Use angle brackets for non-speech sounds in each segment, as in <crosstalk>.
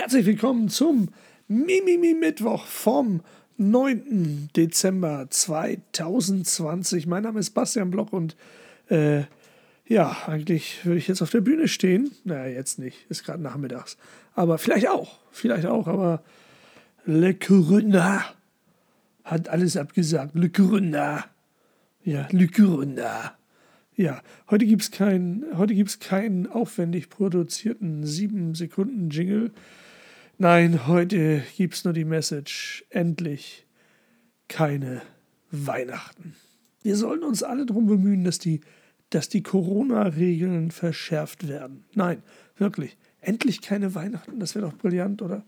Herzlich willkommen zum Mimimi Mittwoch vom 9. Dezember 2020. Mein Name ist Bastian Block und äh, ja, eigentlich würde ich jetzt auf der Bühne stehen. Naja, jetzt nicht, ist gerade nachmittags. Aber vielleicht auch, vielleicht auch, aber Le Corona hat alles abgesagt. Le Corona. Ja, Le Corona. Ja, heute gibt es keinen kein aufwendig produzierten 7-Sekunden-Jingle. Nein, heute gibt es nur die Message. Endlich keine Weihnachten. Wir sollten uns alle darum bemühen, dass die, dass die Corona-Regeln verschärft werden. Nein, wirklich. Endlich keine Weihnachten. Das wäre doch brillant, oder?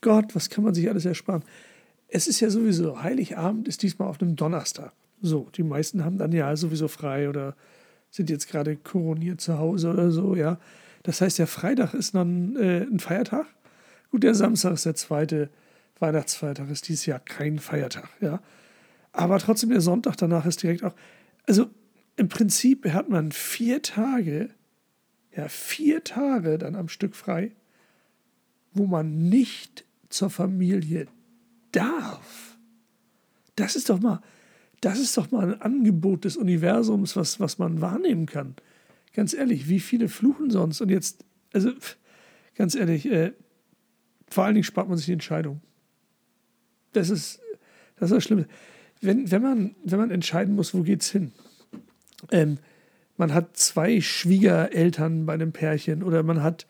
Gott, was kann man sich alles ersparen? Es ist ja sowieso, Heiligabend ist diesmal auf einem Donnerstag. So, die meisten haben dann ja sowieso frei oder sind jetzt gerade koroniert zu Hause oder so, ja. Das heißt, der Freitag ist dann äh, ein Feiertag. Gut, der Samstag ist der zweite Weihnachtsfeiertag, ist dieses Jahr kein Feiertag, ja. Aber trotzdem, der Sonntag danach ist direkt auch. Also im Prinzip hat man vier Tage, ja, vier Tage dann am Stück frei, wo man nicht zur Familie darf. Das ist doch mal, das ist doch mal ein Angebot des Universums, was, was man wahrnehmen kann. Ganz ehrlich, wie viele fluchen sonst? Und jetzt, also ganz ehrlich, äh, vor allen Dingen spart man sich die Entscheidung. Das ist das, ist das Schlimme. Wenn, wenn, man, wenn man entscheiden muss, wo geht's hin? Ähm, man hat zwei Schwiegereltern bei einem Pärchen oder man hat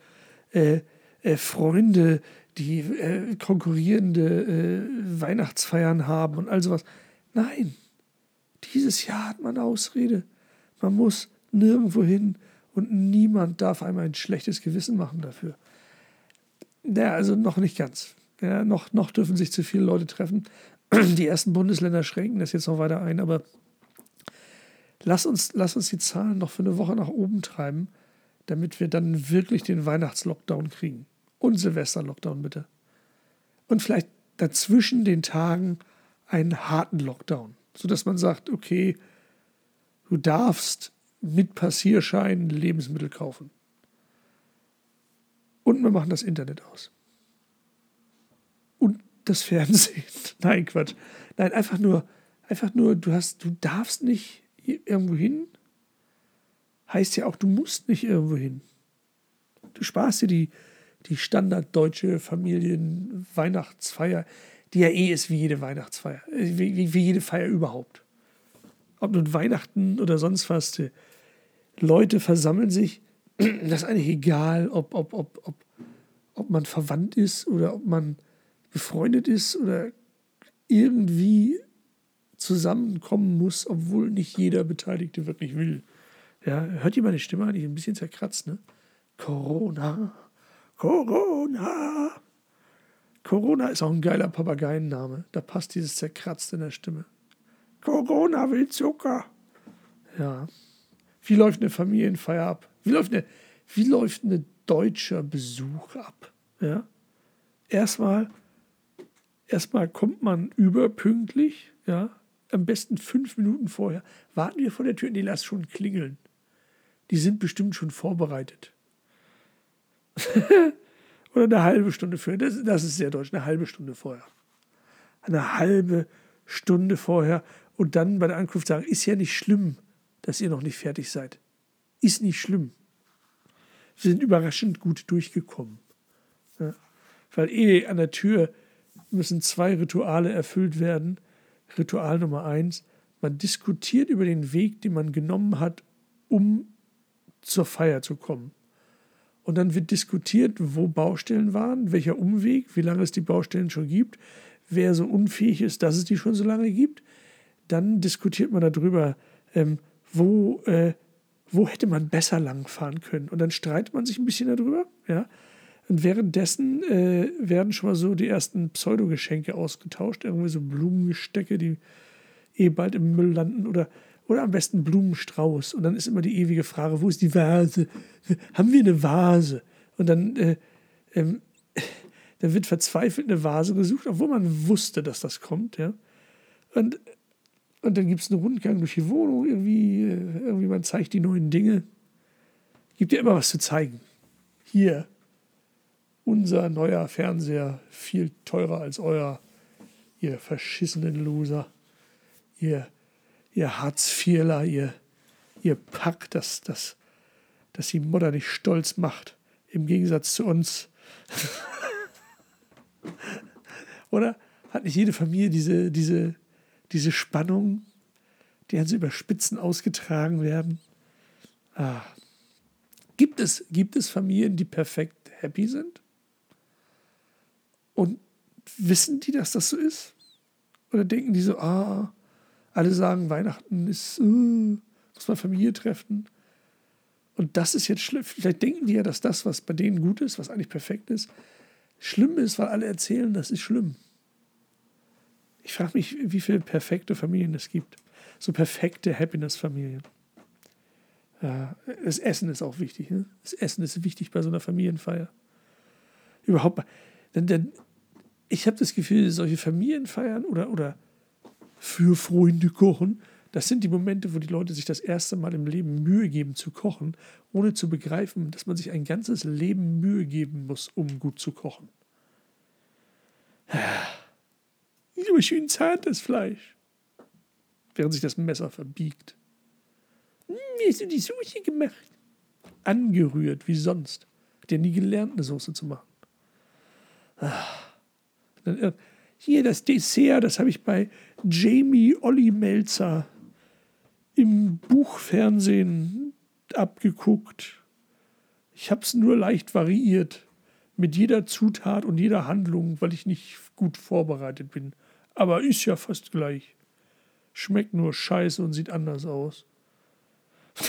äh, äh, Freunde, die äh, konkurrierende äh, Weihnachtsfeiern haben und all sowas. Nein, dieses Jahr hat man Ausrede. Man muss nirgendwo hin und niemand darf einmal ein schlechtes Gewissen machen dafür. Ja, also noch nicht ganz. Ja, noch, noch dürfen sich zu viele Leute treffen. <clears throat> Die ersten Bundesländer schränken das jetzt noch weiter ein, aber lass uns, lass uns die Zahlen noch für eine Woche nach oben treiben, damit wir dann wirklich den Weihnachtslockdown kriegen. Und Silvesterlockdown bitte. Und vielleicht dazwischen den Tagen einen harten Lockdown sodass man sagt, okay, du darfst mit Passierschein Lebensmittel kaufen. Und wir machen das Internet aus. Und das Fernsehen. <laughs> Nein, Quatsch. Nein, einfach nur, einfach nur, du hast, du darfst nicht irgendwo hin. Heißt ja auch, du musst nicht irgendwo hin. Du sparst dir die, die standarddeutsche Familienweihnachtsfeier die ja eh ist wie jede Weihnachtsfeier, äh, wie, wie, jede Feier überhaupt. Ob nun Weihnachten oder sonst was, Leute versammeln sich, <clears throat> das ist eigentlich egal, ob, ob, ob, ob, ob man verwandt ist oder ob man befreundet ist oder irgendwie zusammenkommen muss, obwohl nicht jeder Beteiligte wirklich will. Ja, hört ihr meine Stimme eigentlich ein bisschen zerkratzt, ne? Corona, Corona. Corona ist auch ein geiler Papageienname. Da passt dieses zerkratzt in der Stimme. Corona will Zucker. Ja. Wie läuft eine Familienfeier ab? Wie läuft eine, wie läuft eine deutscher Besuch ab? Ja. Erstmal, erstmal kommt man überpünktlich, ja. Am besten fünf Minuten vorher. Warten wir vor der Tür, die lass schon klingeln. Die sind bestimmt schon vorbereitet. <laughs> Oder eine halbe Stunde vorher. Das, das ist sehr deutsch, eine halbe Stunde vorher. Eine halbe Stunde vorher und dann bei der Ankunft sagen, ist ja nicht schlimm, dass ihr noch nicht fertig seid. Ist nicht schlimm. Wir sind überraschend gut durchgekommen. Ja. Weil eh an der Tür müssen zwei Rituale erfüllt werden. Ritual Nummer eins, man diskutiert über den Weg, den man genommen hat, um zur Feier zu kommen. Und dann wird diskutiert, wo Baustellen waren, welcher Umweg, wie lange es die Baustellen schon gibt, wer so unfähig ist, dass es die schon so lange gibt. Dann diskutiert man darüber, ähm, wo, äh, wo hätte man besser langfahren können. Und dann streitet man sich ein bisschen darüber. Ja? Und währenddessen äh, werden schon mal so die ersten Pseudogeschenke ausgetauscht, irgendwie so Blumengestecke, die eh bald im Müll landen oder oder am besten Blumenstrauß. Und dann ist immer die ewige Frage, wo ist die Vase? Haben wir eine Vase? Und dann, äh, ähm, <laughs> dann wird verzweifelt eine Vase gesucht, obwohl man wusste, dass das kommt. Ja? Und, und dann gibt es einen Rundgang durch die Wohnung, irgendwie, äh, irgendwie man zeigt die neuen Dinge. Gibt ja immer was zu zeigen. Hier, unser neuer Fernseher viel teurer als euer, ihr verschissenen Loser, ihr, ihr Hartz-IVler, ihr, ihr Pack, das, das, das die Mutter nicht stolz macht, im Gegensatz zu uns. <laughs> Oder hat nicht jede Familie diese, diese, diese Spannung, die also über Spitzen ausgetragen werden? Ah. Gibt, es, gibt es Familien, die perfekt happy sind? Und wissen die, dass das so ist? Oder denken die so, ah, alle sagen, Weihnachten ist, uh, muss man Familie treffen. Und das ist jetzt schlimm. Vielleicht denken die ja, dass das, was bei denen gut ist, was eigentlich perfekt ist, schlimm ist, weil alle erzählen, das ist schlimm. Ich frage mich, wie viele perfekte Familien es gibt. So perfekte Happiness-Familien. Ja, das Essen ist auch wichtig. Ne? Das Essen ist wichtig bei so einer Familienfeier. Überhaupt. Denn, denn ich habe das Gefühl, solche Familienfeiern oder, oder für Freunde kochen, das sind die Momente, wo die Leute sich das erste Mal im Leben Mühe geben zu kochen, ohne zu begreifen, dass man sich ein ganzes Leben Mühe geben muss, um gut zu kochen. So schön zart das Fleisch. Während sich das Messer verbiegt. Wie hast du die Sushi gemacht? Angerührt, wie sonst. Hat ja nie gelernt, eine Soße zu machen. Äh, hier das Dessert, das habe ich bei Jamie Olli Melzer im Buchfernsehen abgeguckt. Ich habe es nur leicht variiert mit jeder Zutat und jeder Handlung, weil ich nicht gut vorbereitet bin. Aber ist ja fast gleich. Schmeckt nur scheiße und sieht anders aus. <laughs>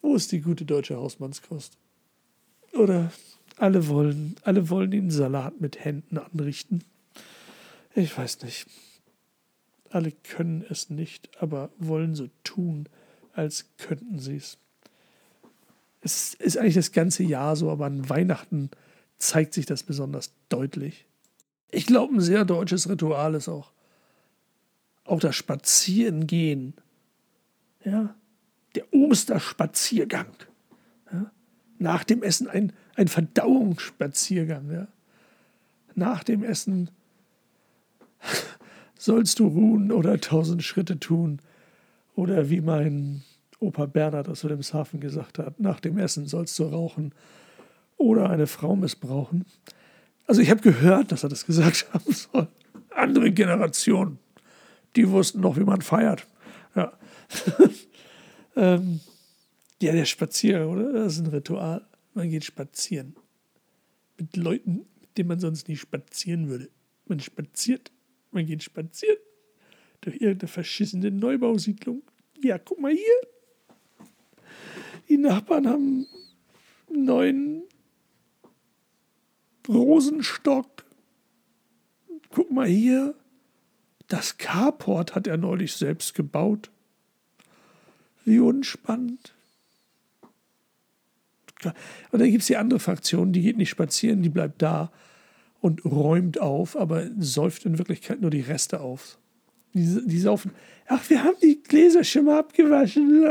Wo ist die gute deutsche Hausmannskost? Oder alle wollen, alle wollen den Salat mit Händen anrichten. Ich weiß nicht. Alle können es nicht, aber wollen so tun, als könnten sie es. Es ist eigentlich das ganze Jahr so, aber an Weihnachten zeigt sich das besonders deutlich. Ich glaube, ein sehr deutsches Ritual ist auch, auch das Spazierengehen. Ja, der Osterspaziergang. Ja? Nach dem Essen ein, ein Verdauungsspaziergang. Ja? Nach dem Essen <laughs> sollst du ruhen oder tausend Schritte tun. Oder wie mein Opa Bernhard aus Wilhelmshaven gesagt hat, nach dem Essen sollst du rauchen oder eine Frau missbrauchen. Also ich habe gehört, dass er das gesagt <laughs> haben soll. Andere Generationen, die wussten noch, wie man feiert. Ja, <laughs> ähm, ja der Spaziergang, oder? Das ist ein Ritual. Man geht spazieren. Mit Leuten, mit denen man sonst nie spazieren würde. Man spaziert man geht spazieren durch irgendeine verschissene Neubausiedlung. Ja, guck mal hier. Die Nachbarn haben einen neuen Rosenstock. Guck mal hier. Das Carport hat er neulich selbst gebaut. Wie unspannend. Und dann gibt es die andere Fraktion, die geht nicht spazieren, die bleibt da und räumt auf, aber säuft in Wirklichkeit nur die Reste auf. Die, die saufen. Ach, wir haben die Gläser schon mal abgewaschen.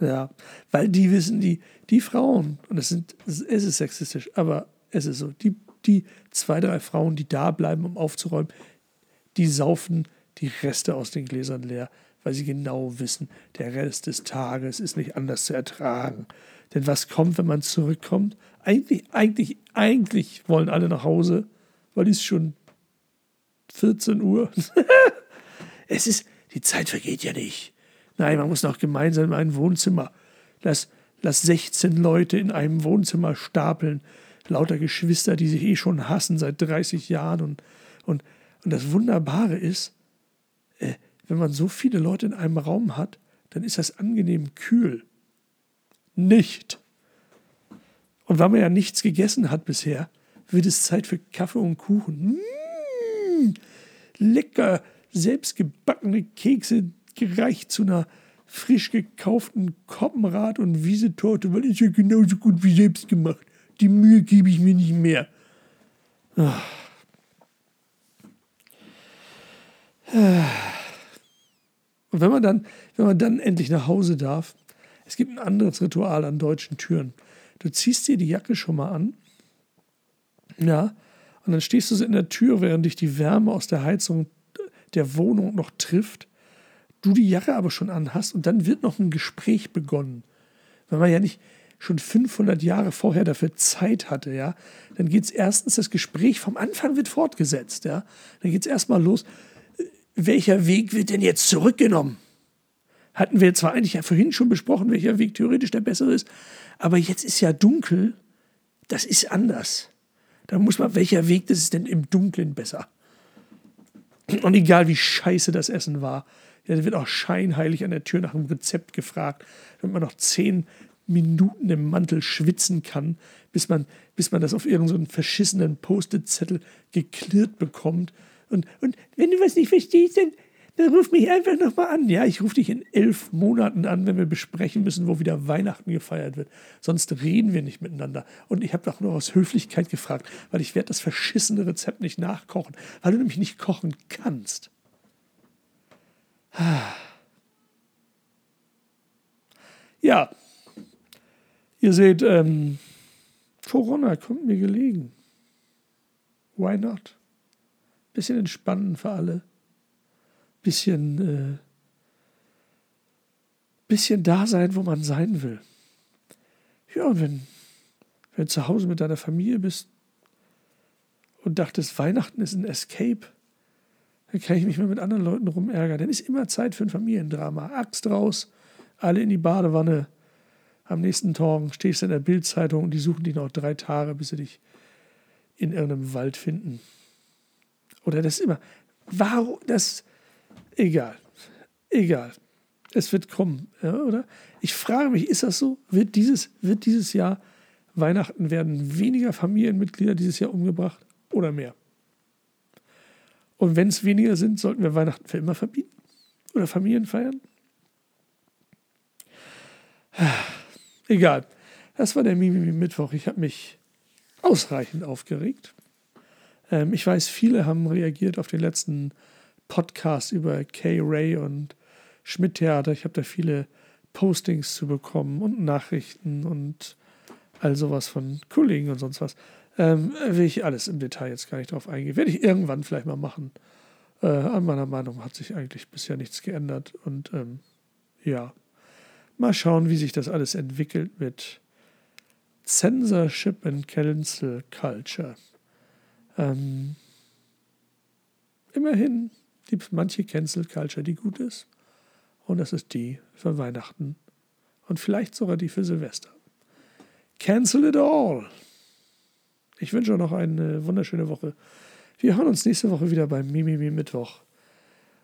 Ja, weil die wissen, die, die Frauen, und es, sind, es ist sexistisch, aber es ist so, die, die zwei, drei Frauen, die da bleiben, um aufzuräumen, die saufen die Reste aus den Gläsern leer, weil sie genau wissen, der Rest des Tages ist nicht anders zu ertragen. Denn was kommt, wenn man zurückkommt? Eigentlich, eigentlich, eigentlich wollen alle nach Hause, weil es schon 14 Uhr. <laughs> es ist, die Zeit vergeht ja nicht. Nein, man muss noch gemeinsam in ein Wohnzimmer. Lass, lass 16 Leute in einem Wohnzimmer stapeln. Lauter Geschwister, die sich eh schon hassen seit 30 Jahren. Und, und, und das Wunderbare ist, äh, wenn man so viele Leute in einem Raum hat, dann ist das angenehm kühl nicht. Und weil man ja nichts gegessen hat bisher, wird es Zeit für Kaffee und Kuchen. Mmh, lecker, selbstgebackene Kekse gereicht zu einer frisch gekauften Koppenrad- und Wiesetorte, weil ist ja genauso gut wie selbst gemacht. Die Mühe gebe ich mir nicht mehr. Ach. Und wenn man dann, wenn man dann endlich nach Hause darf, Es gibt ein anderes Ritual an deutschen Türen. Du ziehst dir die Jacke schon mal an, ja, und dann stehst du so in der Tür, während dich die Wärme aus der Heizung der Wohnung noch trifft, du die Jacke aber schon anhast und dann wird noch ein Gespräch begonnen. Weil man ja nicht schon 500 Jahre vorher dafür Zeit hatte, ja, dann geht es erstens, das Gespräch vom Anfang wird fortgesetzt, ja. Dann geht es erstmal los, welcher Weg wird denn jetzt zurückgenommen? Hatten wir zwar eigentlich ja vorhin schon besprochen, welcher Weg theoretisch der bessere ist, aber jetzt ist ja dunkel, das ist anders. Da muss man, welcher Weg das ist denn im Dunkeln besser? Und egal wie scheiße das Essen war, da wird auch scheinheilig an der Tür nach einem Rezept gefragt, damit man noch zehn Minuten im Mantel schwitzen kann, bis man, bis man das auf irgendeinen so verschissenen Post-it-Zettel geklirrt bekommt. Und, und wenn du was nicht verstehst, dann, dann ruf mich einfach nochmal an. Ja, ich rufe dich in elf Monaten an, wenn wir besprechen müssen, wo wieder Weihnachten gefeiert wird. Sonst reden wir nicht miteinander. Und ich habe doch nur aus Höflichkeit gefragt, weil ich werde das verschissene Rezept nicht nachkochen, weil du nämlich nicht kochen kannst. <sighs> Ja, ihr seht, ähm, Corona kommt mir gelegen. Why not? Bisschen entspannen für alle. Bisschen, äh, bisschen da sein, wo man sein will. Ja, wenn, wenn du zu Hause mit deiner Familie bist und dachtest, Weihnachten ist ein Escape, dann kann ich mich mal mit anderen Leuten rumärgern. Dann ist immer Zeit für ein Familiendrama. Axt raus, alle in die Badewanne. Am nächsten Tag stehst du in der Bildzeitung und die suchen dich noch drei Tage, bis sie dich in irgendeinem Wald finden. Oder das ist immer. Warum? Das. Egal. Egal. Es wird kommen, ja, oder? Ich frage mich, ist das so? Wird dieses, wird dieses Jahr Weihnachten werden weniger Familienmitglieder dieses Jahr umgebracht oder mehr? Und wenn es weniger sind, sollten wir Weihnachten für immer verbieten? Oder Familien feiern? Egal. Das war der Mimimi Mittwoch. Ich habe mich ausreichend aufgeregt. Ähm, ich weiß, viele haben reagiert auf den letzten Podcast über Kay Ray und Schmidt Theater. Ich habe da viele Postings zu bekommen und Nachrichten und all sowas von Kollegen und sonst was. Ähm, will ich alles im Detail jetzt gar nicht drauf eingehen. Werde ich irgendwann vielleicht mal machen. Äh, an meiner Meinung hat sich eigentlich bisher nichts geändert. Und ähm, ja, mal schauen, wie sich das alles entwickelt mit Censorship and Cancel Culture. Ähm, immerhin gibt es manche Cancel Culture, die gut ist. Und das ist die für Weihnachten. Und vielleicht sogar die für Silvester. Cancel it all! Ich wünsche euch noch eine wunderschöne Woche. Wir hören uns nächste Woche wieder beim Mimimi Mittwoch.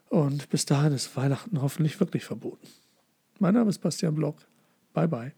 Und bis dahin ist Weihnachten hoffentlich wirklich verboten. Mein Name ist Bastian Block. Bye bye.